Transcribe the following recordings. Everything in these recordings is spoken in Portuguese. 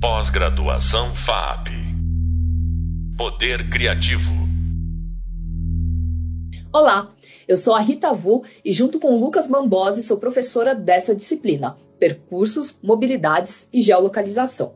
Pós-graduação FAP. Poder Criativo. Olá, eu sou a Rita Vu e junto com Lucas Bambosi sou professora dessa disciplina, Percursos, Mobilidades e Geolocalização.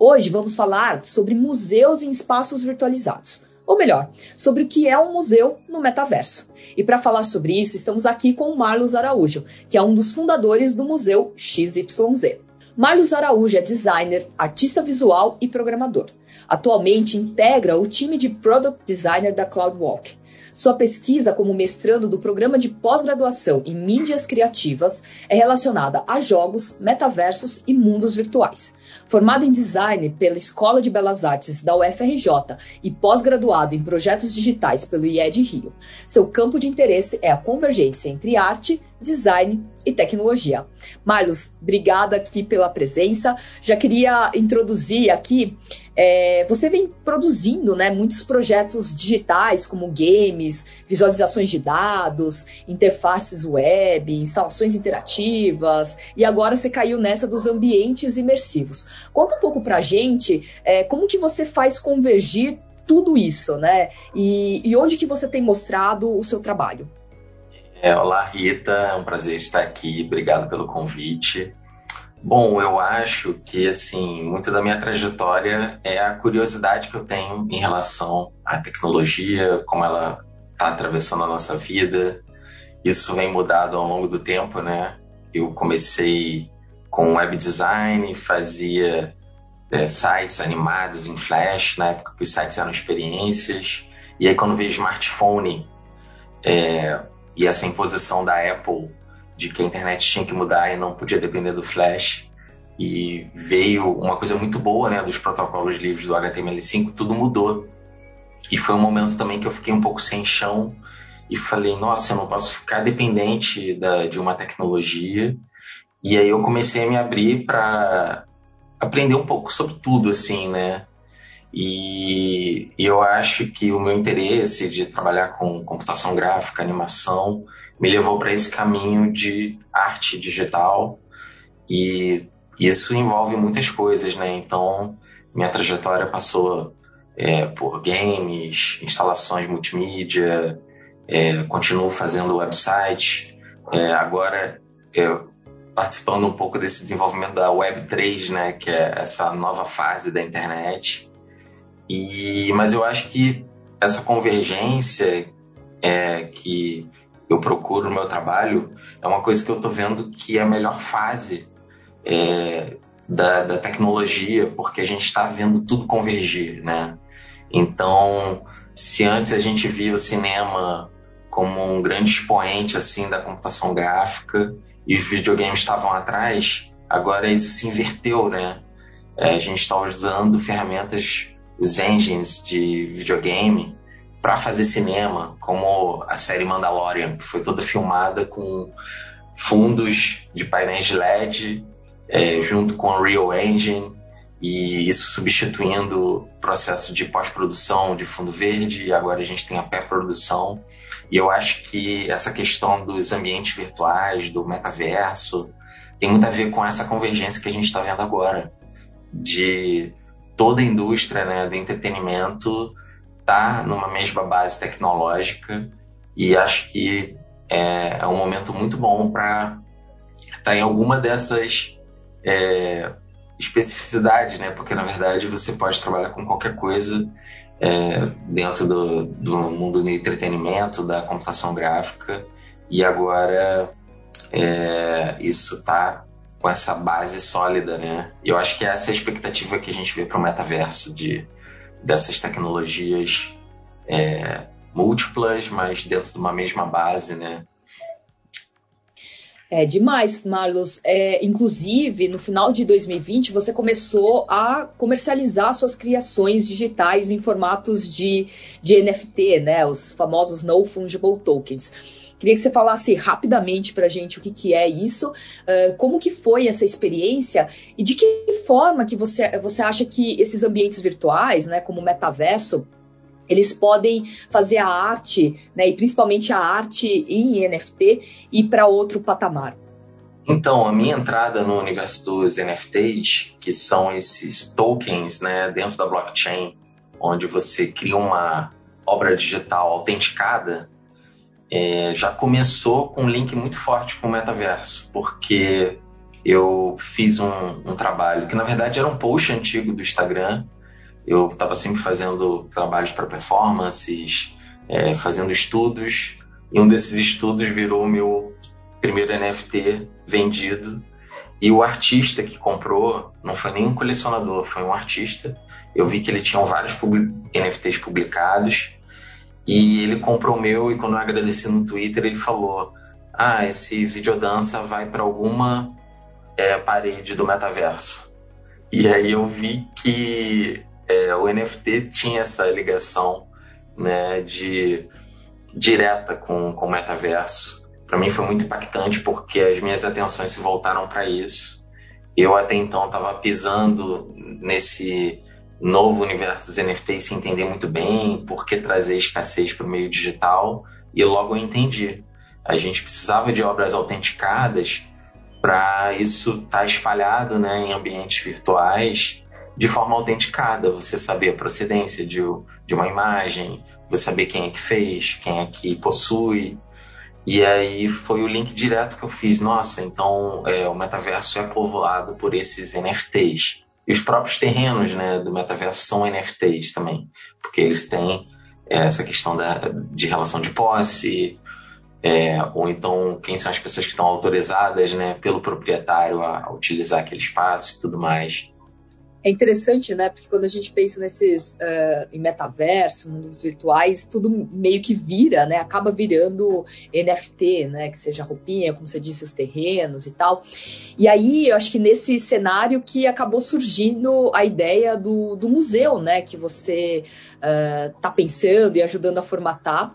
Hoje vamos falar sobre museus em espaços virtualizados ou melhor, sobre o que é um museu no metaverso. E para falar sobre isso, estamos aqui com o Marlos Araújo, que é um dos fundadores do Museu XYZ. Marlos Araújo é designer, artista visual e programador. Atualmente integra o time de Product Designer da CloudWalk. Sua pesquisa como mestrando do programa de pós-graduação em mídias criativas é relacionada a jogos, metaversos e mundos virtuais. Formado em design pela Escola de Belas Artes da UFRJ e pós-graduado em projetos digitais pelo IED Rio, seu campo de interesse é a convergência entre arte, design e tecnologia. Marlos, obrigada aqui pela presença. Já queria introduzir aqui, é, você vem produzindo né, muitos projetos digitais, como games, visualizações de dados, interfaces web, instalações interativas, e agora você caiu nessa dos ambientes imersivos. Conta um pouco pra gente é, como que você faz convergir tudo isso, né? E, e onde que você tem mostrado o seu trabalho? É, olá, Rita, é um prazer estar aqui, obrigado pelo convite. Bom, eu acho que, assim, muito da minha trajetória é a curiosidade que eu tenho em relação à tecnologia, como ela está atravessando a nossa vida. Isso vem mudado ao longo do tempo, né? Eu comecei com web design, fazia é, sites animados em Flash, na época que os sites eram experiências. E aí, quando veio smartphone é, e essa imposição da Apple de que a internet tinha que mudar e não podia depender do Flash, e veio uma coisa muito boa né, dos protocolos livres do HTML5, tudo mudou. E foi um momento também que eu fiquei um pouco sem chão e falei: nossa, eu não posso ficar dependente da, de uma tecnologia e aí eu comecei a me abrir para aprender um pouco sobre tudo, assim, né? E, e, eu acho que o meu interesse de trabalhar com computação gráfica, animação, me levou para esse caminho de arte digital. E isso envolve muitas coisas, né? Então, minha trajetória passou é, por games, instalações multimídia, é, continuo fazendo website. É, agora, eu participando um pouco desse desenvolvimento da Web3, né, que é essa nova fase da internet. E, mas eu acho que essa convergência é, que eu procuro no meu trabalho é uma coisa que eu estou vendo que é a melhor fase é, da, da, tecnologia, porque a gente está vendo tudo convergir, né? Então, se antes a gente via o cinema como um grande expoente assim da computação gráfica, e os videogames estavam atrás, agora isso se inverteu, né? É, a gente está usando ferramentas, os engines de videogame para fazer cinema, como a série Mandalorian, que foi toda filmada com fundos de painéis de LED, é, junto com o Unreal Engine, e isso substituindo o processo de pós-produção de fundo verde, agora a gente tem a pré-produção. E eu acho que essa questão dos ambientes virtuais, do metaverso, tem muito a ver com essa convergência que a gente está vendo agora, de toda a indústria né, do entretenimento tá numa mesma base tecnológica e acho que é, é um momento muito bom para estar tá em alguma dessas é, especificidades, né? Porque na verdade você pode trabalhar com qualquer coisa é, dentro do, do mundo do entretenimento, da computação gráfica, e agora é, isso está com essa base sólida, né? E eu acho que essa é a expectativa que a gente vê para o metaverso, de, dessas tecnologias é, múltiplas, mas dentro de uma mesma base, né? É demais, Marlos. É, inclusive, no final de 2020, você começou a comercializar suas criações digitais em formatos de, de NFT, né? Os famosos No Fungible Tokens. Queria que você falasse rapidamente para a gente o que, que é isso, como que foi essa experiência e de que forma que você, você acha que esses ambientes virtuais, né, como o metaverso, eles podem fazer a arte, né, e principalmente a arte em NFT, ir para outro patamar. Então, a minha entrada no universo dos NFTs, que são esses tokens né, dentro da blockchain, onde você cria uma obra digital autenticada, é, já começou com um link muito forte com o metaverso, porque eu fiz um, um, trabalho que, na verdade, era um post antigo do Instagram. Eu estava sempre fazendo trabalhos para performances, é, fazendo estudos, e um desses estudos virou o meu primeiro NFT vendido. E o artista que comprou não foi nem um colecionador, foi um artista. Eu vi que ele tinha vários NFTs publicados e ele comprou o meu. E quando eu agradeci no Twitter, ele falou: Ah, esse videodança vai para alguma é, parede do metaverso. E aí eu vi que é, o NFT tinha essa ligação né, de direta com, com o metaverso para mim foi muito impactante porque as minhas atenções se voltaram para isso. Eu até então estava pisando nesse novo universo dos NFTs sem entender muito bem por que trazer escassez para o meio digital e logo eu entendi. A gente precisava de obras autenticadas para isso estar tá espalhado né, em ambientes virtuais de forma autenticada. Você saber a procedência de, de uma imagem, você saber quem é que fez, quem é que possui, e aí foi o link direto que eu fiz. Nossa, então é, o metaverso é povoado por esses NFTs. E os próprios terrenos né, do metaverso são NFTs também, porque eles têm é, essa questão da, de relação de posse, é, ou então quem são as pessoas que estão autorizadas né, pelo proprietário a, a utilizar aquele espaço e tudo mais. É interessante, né? Porque quando a gente pensa nesses uh, em metaverso, mundos virtuais, tudo meio que vira, né? Acaba virando NFT, né? Que seja roupinha, como você disse, os terrenos e tal. E aí, eu acho que nesse cenário que acabou surgindo a ideia do, do museu, né? Que você está uh, pensando e ajudando a formatar.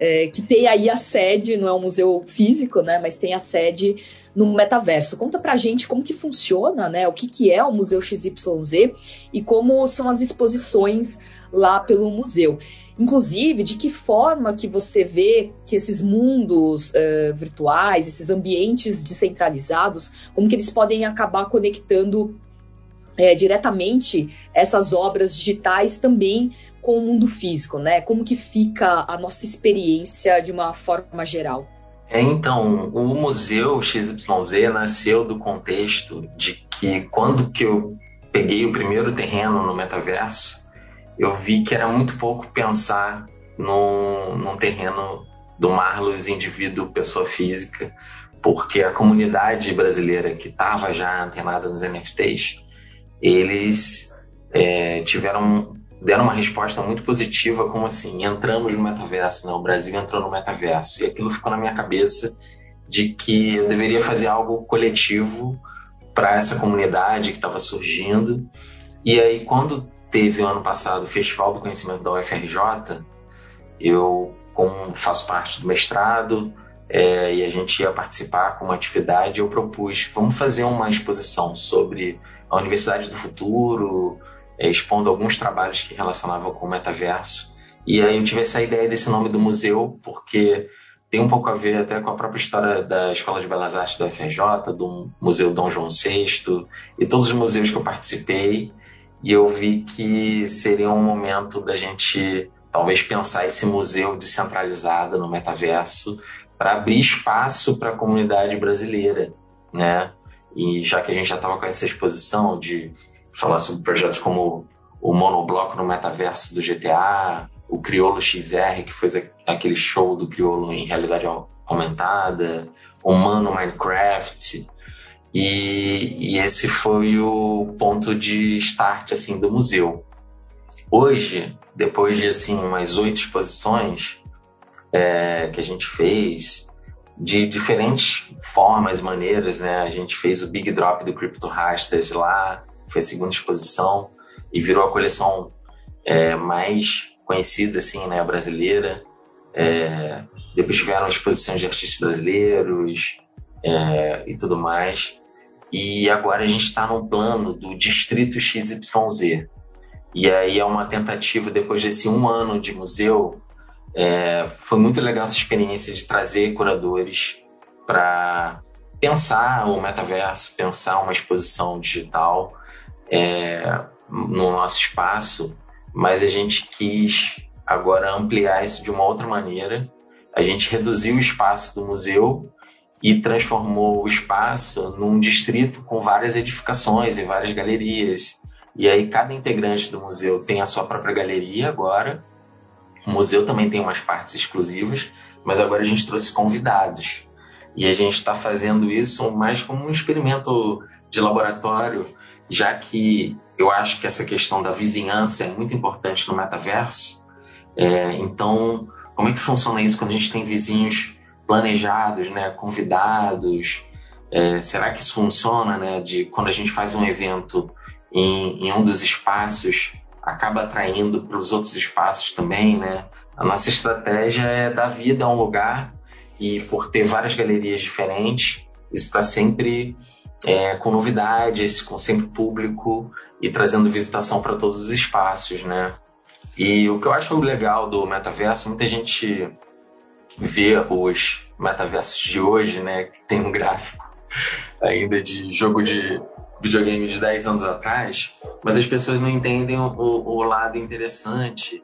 É, que tem aí a sede, não é um museu físico, né? Mas tem a sede no metaverso. Conta pra gente como que funciona, né? O que, que é o Museu XYZ e como são as exposições lá pelo museu. Inclusive, de que forma que você vê que esses mundos uh, virtuais, esses ambientes descentralizados, como que eles podem acabar conectando é, diretamente essas obras digitais também com o mundo físico, né? Como que fica a nossa experiência de uma forma geral? É, então, o Museu XYZ nasceu do contexto de que quando que eu peguei o primeiro terreno no metaverso, eu vi que era muito pouco pensar num, num terreno do Marlos indivíduo, pessoa física, porque a comunidade brasileira que estava já antenada nos NFTs, eles é, tiveram deram uma resposta muito positiva, como assim, entramos no metaverso, né? o Brasil entrou no metaverso. E aquilo ficou na minha cabeça de que eu deveria fazer algo coletivo para essa comunidade que estava surgindo. E aí, quando teve o ano passado o Festival do Conhecimento da UFRJ, eu, como faço parte do mestrado, é, e a gente ia participar com uma atividade, eu propus, vamos fazer uma exposição sobre a Universidade do Futuro, expondo alguns trabalhos que relacionavam com o metaverso. E aí eu tive essa ideia desse nome do museu, porque tem um pouco a ver até com a própria história da Escola de Belas Artes da UFRJ, do Museu Dom João VI e todos os museus que eu participei. E eu vi que seria um momento da gente talvez pensar esse museu descentralizado no metaverso para abrir espaço para a comunidade brasileira, né? E já que a gente já estava com essa exposição de falar sobre projetos como o monobloco no metaverso do GTA, o Criolo XR, que fez aquele show do Criolo em realidade aumentada, o Mano Minecraft. E, e, esse foi o ponto de start assim do museu. Hoje, depois de assim umas oito exposições é, que a gente fez de diferentes formas, maneiras, né? A gente fez o Big Drop do Crypto Rastas lá, foi a segunda exposição e virou a coleção é, mais conhecida assim, né, brasileira. É, depois tiveram exposições de artistas brasileiros é, e tudo mais. E agora a gente está no plano do Distrito XYZ. E aí é uma tentativa, depois desse um ano de museu, é, foi muito legal essa experiência de trazer curadores para pensar o metaverso, pensar uma exposição digital é, no nosso espaço, mas a gente quis agora ampliar isso de uma outra maneira. A gente reduziu o espaço do museu e transformou o espaço num distrito com várias edificações e várias galerias. E aí cada integrante do museu tem a sua própria galeria agora. O museu também tem umas partes exclusivas, mas agora a gente trouxe convidados. E a gente está fazendo isso mais como um experimento de laboratório, já que eu acho que essa questão da vizinhança é muito importante no metaverso. É, então, como é que funciona isso quando a gente tem vizinhos planejados, né, convidados? É, será que isso funciona, né, de quando a gente faz um evento em, em um dos espaços, acaba atraindo para os outros espaços também, né? A nossa estratégia é dar vida a um lugar e por ter várias galerias diferentes, isso está sempre é, com novidades, com sempre público e trazendo visitação para todos os espaços, né? E o que eu acho legal do metaverso, muita gente vê os metaversos de hoje, né, que tem um gráfico ainda de jogo de videogame de 10 anos atrás, mas as pessoas não entendem o, o lado interessante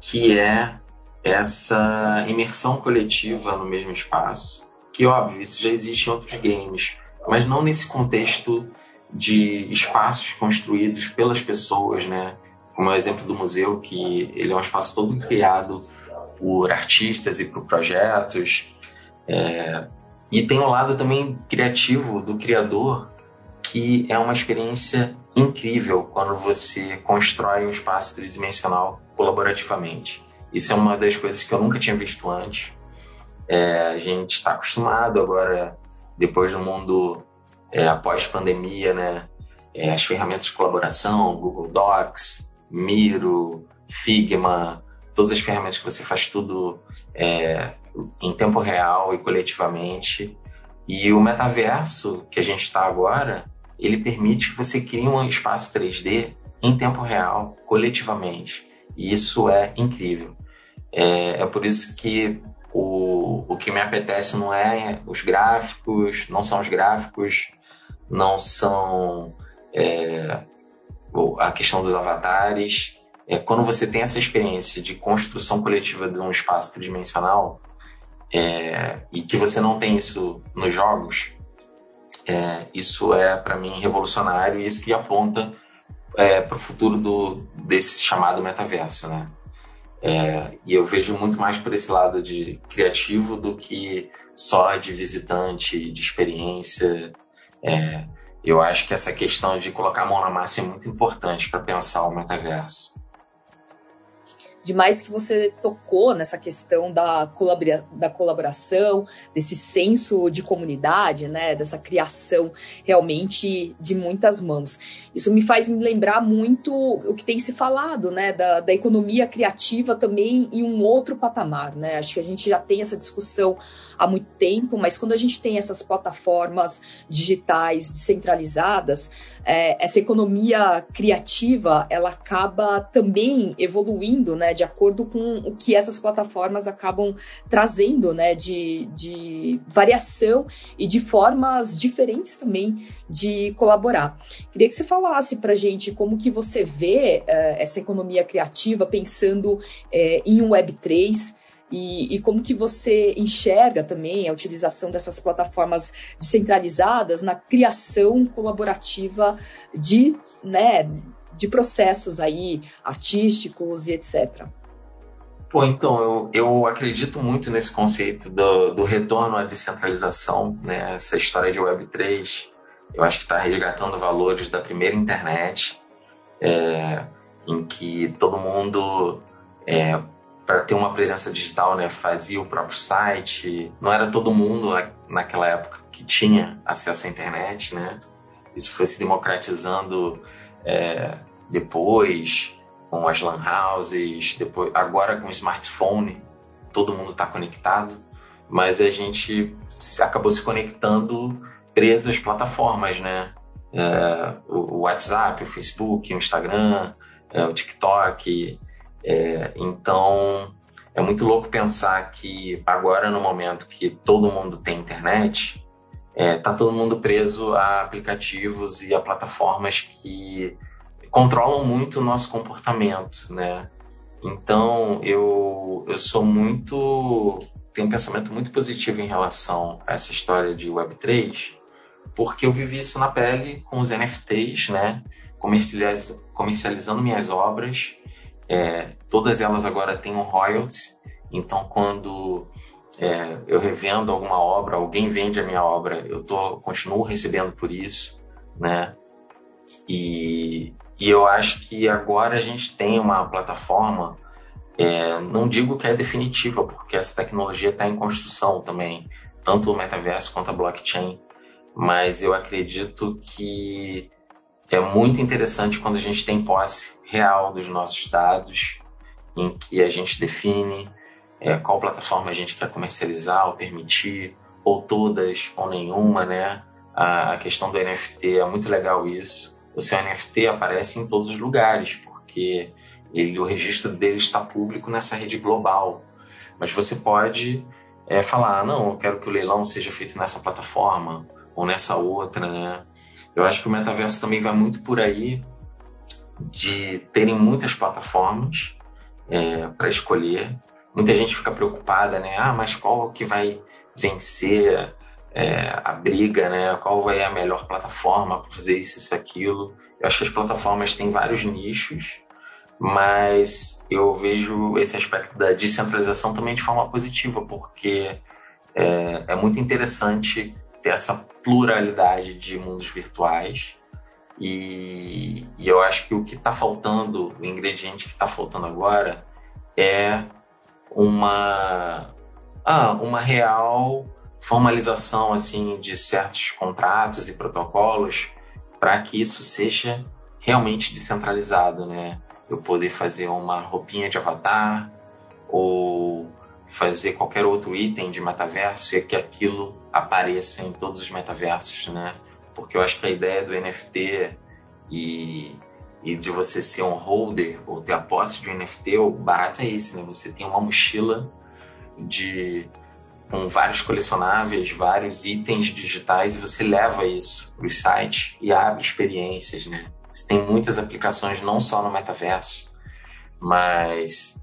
que é essa imersão coletiva no mesmo espaço, que óbvio, isso já existe em outros games, mas não nesse contexto de espaços construídos pelas pessoas, né? Como é o exemplo do museu, que ele é um espaço todo criado por artistas e por projetos. É... E tem um lado também criativo do criador, que é uma experiência incrível quando você constrói um espaço tridimensional colaborativamente. Isso é uma das coisas que eu nunca tinha visto antes. É, a gente está acostumado agora, depois do mundo é, após pandemia, né? É, as ferramentas de colaboração, Google Docs, Miro, Figma, todas as ferramentas que você faz tudo é, em tempo real e coletivamente. E o metaverso que a gente está agora, ele permite que você crie um espaço 3D em tempo real, coletivamente. E isso é incrível. É, é por isso que o, o que me apetece não é os gráficos, não são os gráficos, não são é, a questão dos avatares. É, quando você tem essa experiência de construção coletiva de um espaço tridimensional é, e que você não tem isso nos jogos, é, isso é para mim revolucionário e isso que aponta é, para o futuro do, desse chamado metaverso, né? É, e eu vejo muito mais por esse lado de criativo do que só de visitante, de experiência. É, eu acho que essa questão de colocar a mão na massa é muito importante para pensar o metaverso demais que você tocou nessa questão da, colabora da colaboração, desse senso de comunidade, né, dessa criação realmente de muitas mãos. Isso me faz me lembrar muito o que tem se falado, né, da, da economia criativa também em um outro patamar, né? Acho que a gente já tem essa discussão há muito tempo, mas quando a gente tem essas plataformas digitais descentralizadas, é, essa economia criativa ela acaba também evoluindo, né, de acordo com o que essas plataformas acabam trazendo, né, de, de variação e de formas diferentes também de colaborar. Queria que você falasse para gente como que você vê é, essa economia criativa pensando é, em um Web 3, e, e, como que você enxerga também a utilização dessas plataformas descentralizadas na criação colaborativa de, né, de processos aí artísticos e etc. Pô, então, eu, eu acredito muito nesse conceito do, do retorno à descentralização, né? Essa história de Web3, eu acho que está resgatando valores da primeira internet, é, em que todo mundo é, para ter uma presença digital, né, fazia o próprio site. Não era todo mundo naquela época que tinha acesso à internet, né? Isso foi se democratizando é, depois com as lan houses, depois agora com o smartphone, todo mundo está conectado, mas a gente acabou se conectando preso às plataformas, né? É, o WhatsApp, o Facebook, o Instagram, é, o TikTok, é, então, é muito louco pensar que agora, no momento que todo mundo tem internet, é, tá todo mundo preso a aplicativos e a plataformas que controlam muito o nosso comportamento, né? Então eu, eu sou muito tenho um pensamento muito positivo em relação a essa história de Web3, porque eu vivi isso na pele com os NFTs, né? Comercializ, comercializando minhas obras. É, todas elas agora têm um royalty, então quando é, eu revendo alguma obra, alguém vende a minha obra, eu tô, continuo recebendo por isso, né? E, e eu acho que agora a gente tem uma plataforma, é, não digo que é definitiva, porque essa tecnologia está em construção também, tanto o metaverso quanto a blockchain, mas eu acredito que é muito interessante quando a gente tem posse real dos nossos dados, em que a gente define é, qual plataforma a gente quer comercializar ou permitir, ou todas ou nenhuma, né? A, a questão do NFT é muito legal isso. O seu NFT aparece em todos os lugares, porque ele, o registro dele está público nessa rede global. Mas você pode é, falar, ah, não, eu quero que o leilão seja feito nessa plataforma ou nessa outra, né? Eu acho que o metaverso também vai muito por aí de terem muitas plataformas é, para escolher muita gente fica preocupada, né? Ah, mas qual que vai vencer é, a briga, né? Qual vai a melhor plataforma para fazer isso, isso, aquilo? Eu acho que as plataformas têm vários nichos, mas eu vejo esse aspecto da descentralização também de forma positiva, porque é, é muito interessante ter essa pluralidade de mundos virtuais. E, e eu acho que o que está faltando, o ingrediente que está faltando agora, é uma, ah, uma real formalização assim de certos contratos e protocolos para que isso seja realmente descentralizado, né? Eu poder fazer uma roupinha de avatar ou fazer qualquer outro item de metaverso e que aquilo apareça em todos os metaversos, né? Porque eu acho que a ideia do NFT e e de você ser um holder ou ter a posse de um NFT, o barato é esse, né? Você tem uma mochila de com vários colecionáveis, vários itens digitais e você leva isso para o site e abre experiências, né? Você tem muitas aplicações não só no metaverso, mas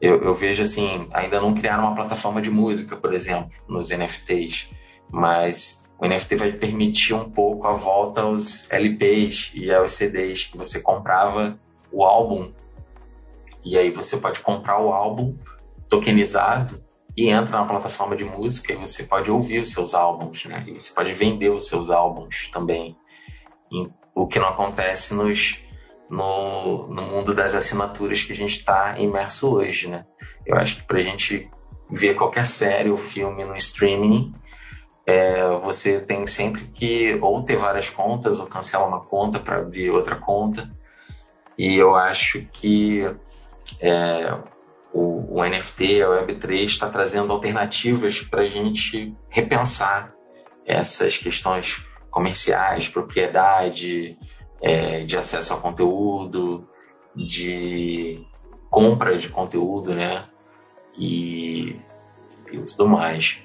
eu, eu vejo assim, ainda não criaram uma plataforma de música, por exemplo, nos NFTs, mas o NFT vai permitir um pouco a volta aos LPs e aos CDs que você comprava o álbum e aí você pode comprar o álbum tokenizado e entra na plataforma de música e você pode ouvir os seus álbuns, né? E você pode vender os seus álbuns também. o que não acontece nos, no, no mundo das assinaturas que a gente está imerso hoje, né? Eu acho que para a gente ver qualquer série ou filme no streaming, é, você tem sempre que ou ter várias contas ou cancelar uma conta para abrir outra conta. E eu acho que é, o, o, NFT, a Web3, está trazendo alternativas para a gente repensar essas questões comerciais, propriedade, é, de acesso ao conteúdo, de compra de conteúdo, né? E, e tudo mais.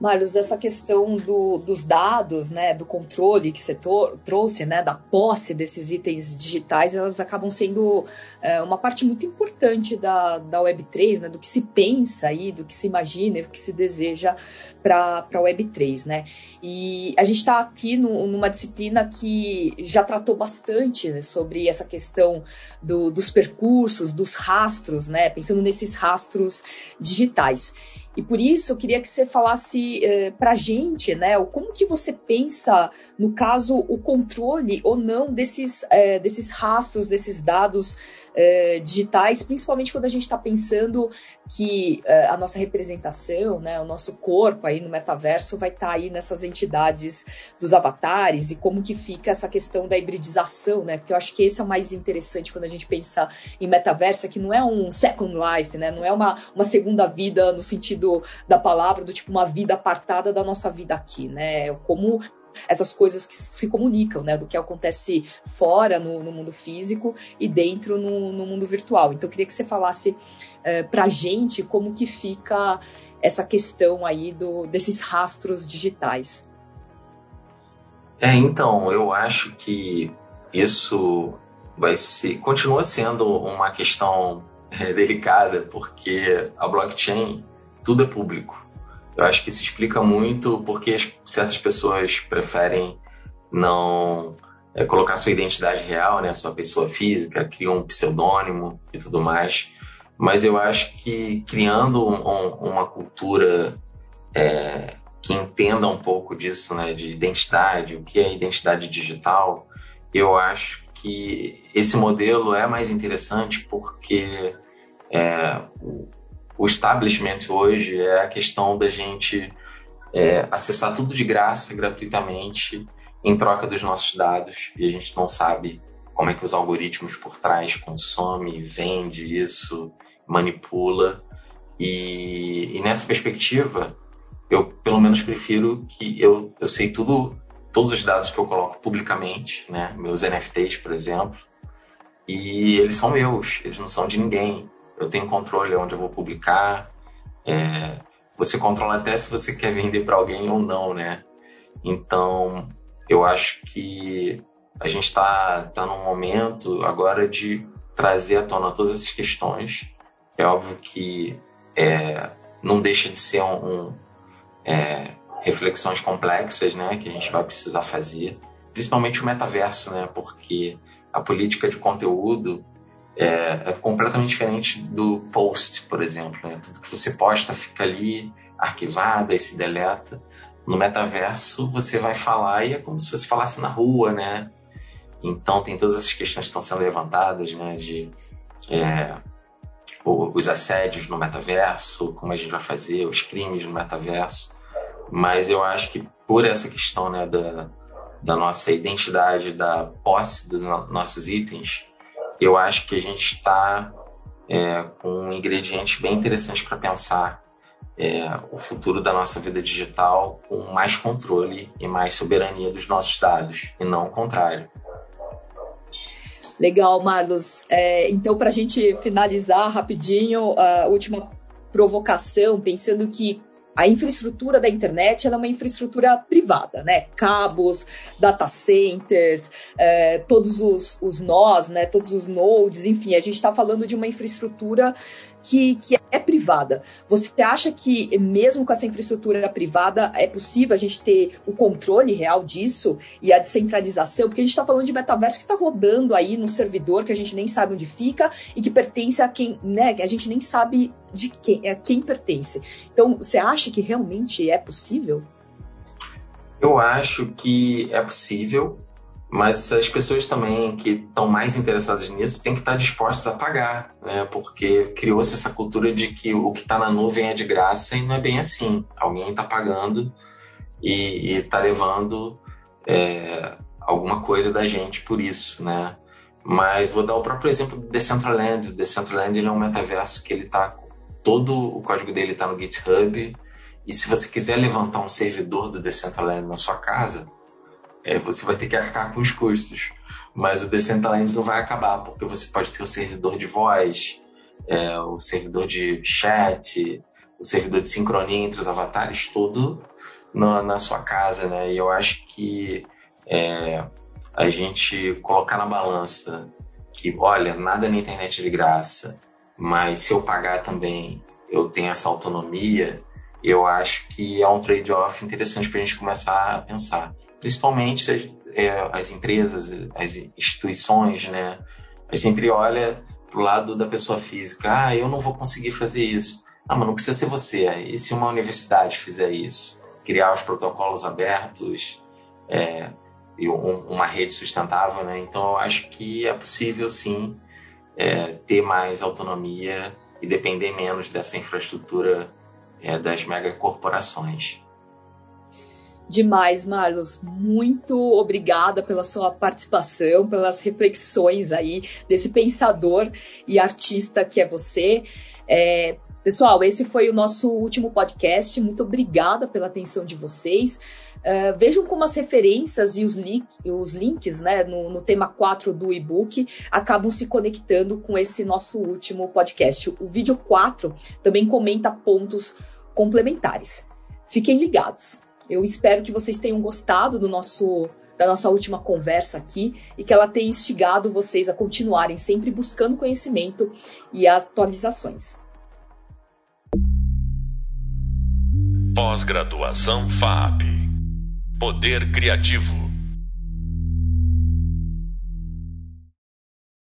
Marlos, essa questão do, dos dados, né, do controle que você trouxe, né, da posse desses itens digitais, elas acabam sendo é, uma parte muito importante da, da Web3, né, do que se pensa aí, do que se imagina, do que se deseja para a Web3, né? E a gente está aqui no, numa disciplina que já tratou bastante né, sobre essa questão do, dos percursos, dos rastros, né, pensando nesses rastros digitais. E por isso eu queria que você falasse eh, para a gente, né, como que você pensa, no caso, o controle ou não desses, eh, desses rastros, desses dados eh, digitais, principalmente quando a gente está pensando que uh, a nossa representação, né, o nosso corpo aí no metaverso vai estar tá aí nessas entidades dos avatares e como que fica essa questão da hibridização, né? Porque eu acho que esse é o mais interessante quando a gente pensa em metaverso, é que não é um second life, né? Não é uma, uma segunda vida no sentido da palavra, do tipo uma vida apartada da nossa vida aqui, né? Como essas coisas que se comunicam, né? Do que acontece fora no, no mundo físico e dentro no, no, mundo virtual. Então, eu queria que você falasse é, para a gente como que fica essa questão aí do, desses rastros digitais? É, então, eu acho que isso vai ser, continua sendo uma questão é, delicada, porque a blockchain, tudo é público. Eu acho que isso explica muito porque certas pessoas preferem não é, colocar sua identidade real, né, sua pessoa física, criam um pseudônimo e tudo mais. Mas eu acho que criando um, uma cultura é, que entenda um pouco disso, né, de identidade, o que é identidade digital, eu acho que esse modelo é mais interessante porque é, o, o establishment hoje é a questão da gente é, acessar tudo de graça, gratuitamente, em troca dos nossos dados, e a gente não sabe como é que os algoritmos por trás consome, vende isso, manipula. E, e nessa perspectiva, eu pelo menos prefiro que eu, eu sei tudo, todos os dados que eu coloco publicamente, né? Meus NFTs, por exemplo, e eles são meus, eles não são de ninguém. Eu tenho controle onde eu vou publicar. É, você controla até se você quer vender para alguém ou não, né? Então, eu acho que a gente está tá num momento agora de trazer à tona todas essas questões. É óbvio que é, não deixa de ser um, um é, reflexões complexas, né, que a gente vai precisar fazer, principalmente o metaverso, né, porque a política de conteúdo é, é completamente diferente do post, por exemplo, né? tudo que você posta fica ali arquivado e se deleta. No metaverso você vai falar e é como se você falasse na rua, né? Então tem todas essas questões que estão sendo levantadas, né, de é, os assédios no metaverso, como a gente vai fazer, os crimes no metaverso. Mas eu acho que por essa questão né, da, da nossa identidade, da posse dos nossos itens, eu acho que a gente está é, com um ingrediente bem interessante para pensar é, o futuro da nossa vida digital com mais controle e mais soberania dos nossos dados, e não o contrário. Legal, Marlos. É, então, para a gente finalizar rapidinho, a última provocação, pensando que a infraestrutura da internet é uma infraestrutura privada, né? Cabos, data centers, é, todos os, os nós, né? Todos os nodes, enfim, a gente está falando de uma infraestrutura que, que é privada. Você acha que, mesmo com essa infraestrutura privada, é possível a gente ter o controle real disso e a descentralização? Porque a gente está falando de metaverso que está rodando aí no servidor que a gente nem sabe onde fica e que pertence a quem, né? A gente nem sabe de quem, a quem pertence. Então, você acha que realmente é possível? Eu acho que é possível, mas as pessoas também que estão mais interessadas nisso têm que estar dispostas a pagar, né? porque criou-se essa cultura de que o que está na nuvem é de graça e não é bem assim. Alguém está pagando e está levando é, alguma coisa da gente por isso, né? Mas vou dar o próprio exemplo do Decentraland. O Decentraland ele é um metaverso que ele está todo o código dele está no GitHub e se você quiser levantar um servidor do Decentraland na sua casa é, você vai ter que arcar com os custos. Mas o Decentraland não vai acabar, porque você pode ter o servidor de voz, é, o servidor de chat, o servidor de sincronia entre os avatares, tudo na, na sua casa, né? E eu acho que é, a gente colocar na balança que, olha, nada na internet é de graça, mas se eu pagar também, eu tenho essa autonomia, eu acho que é um trade-off interessante para a gente começar a pensar principalmente as, é, as empresas, as instituições, né? A gente olha para o lado da pessoa física. Ah, eu não vou conseguir fazer isso. Ah, mas não precisa ser você. E se uma universidade fizer isso? Criar os protocolos abertos é, e um, uma rede sustentável, né? Então, eu acho que é possível, sim, é, ter mais autonomia e depender menos dessa infraestrutura é, das megacorporações. Demais, Marlos. Muito obrigada pela sua participação, pelas reflexões aí desse pensador e artista que é você. É, pessoal, esse foi o nosso último podcast. Muito obrigada pela atenção de vocês. Uh, vejam como as referências e os, link, os links né, no, no, tema 4 do e-book acabam se conectando com esse nosso último podcast. O vídeo 4 também comenta pontos complementares. Fiquem ligados. Eu espero que vocês tenham gostado do nosso da nossa última conversa aqui e que ela tenha instigado vocês a continuarem sempre buscando conhecimento e atualizações. Pós-graduação FAP Poder Criativo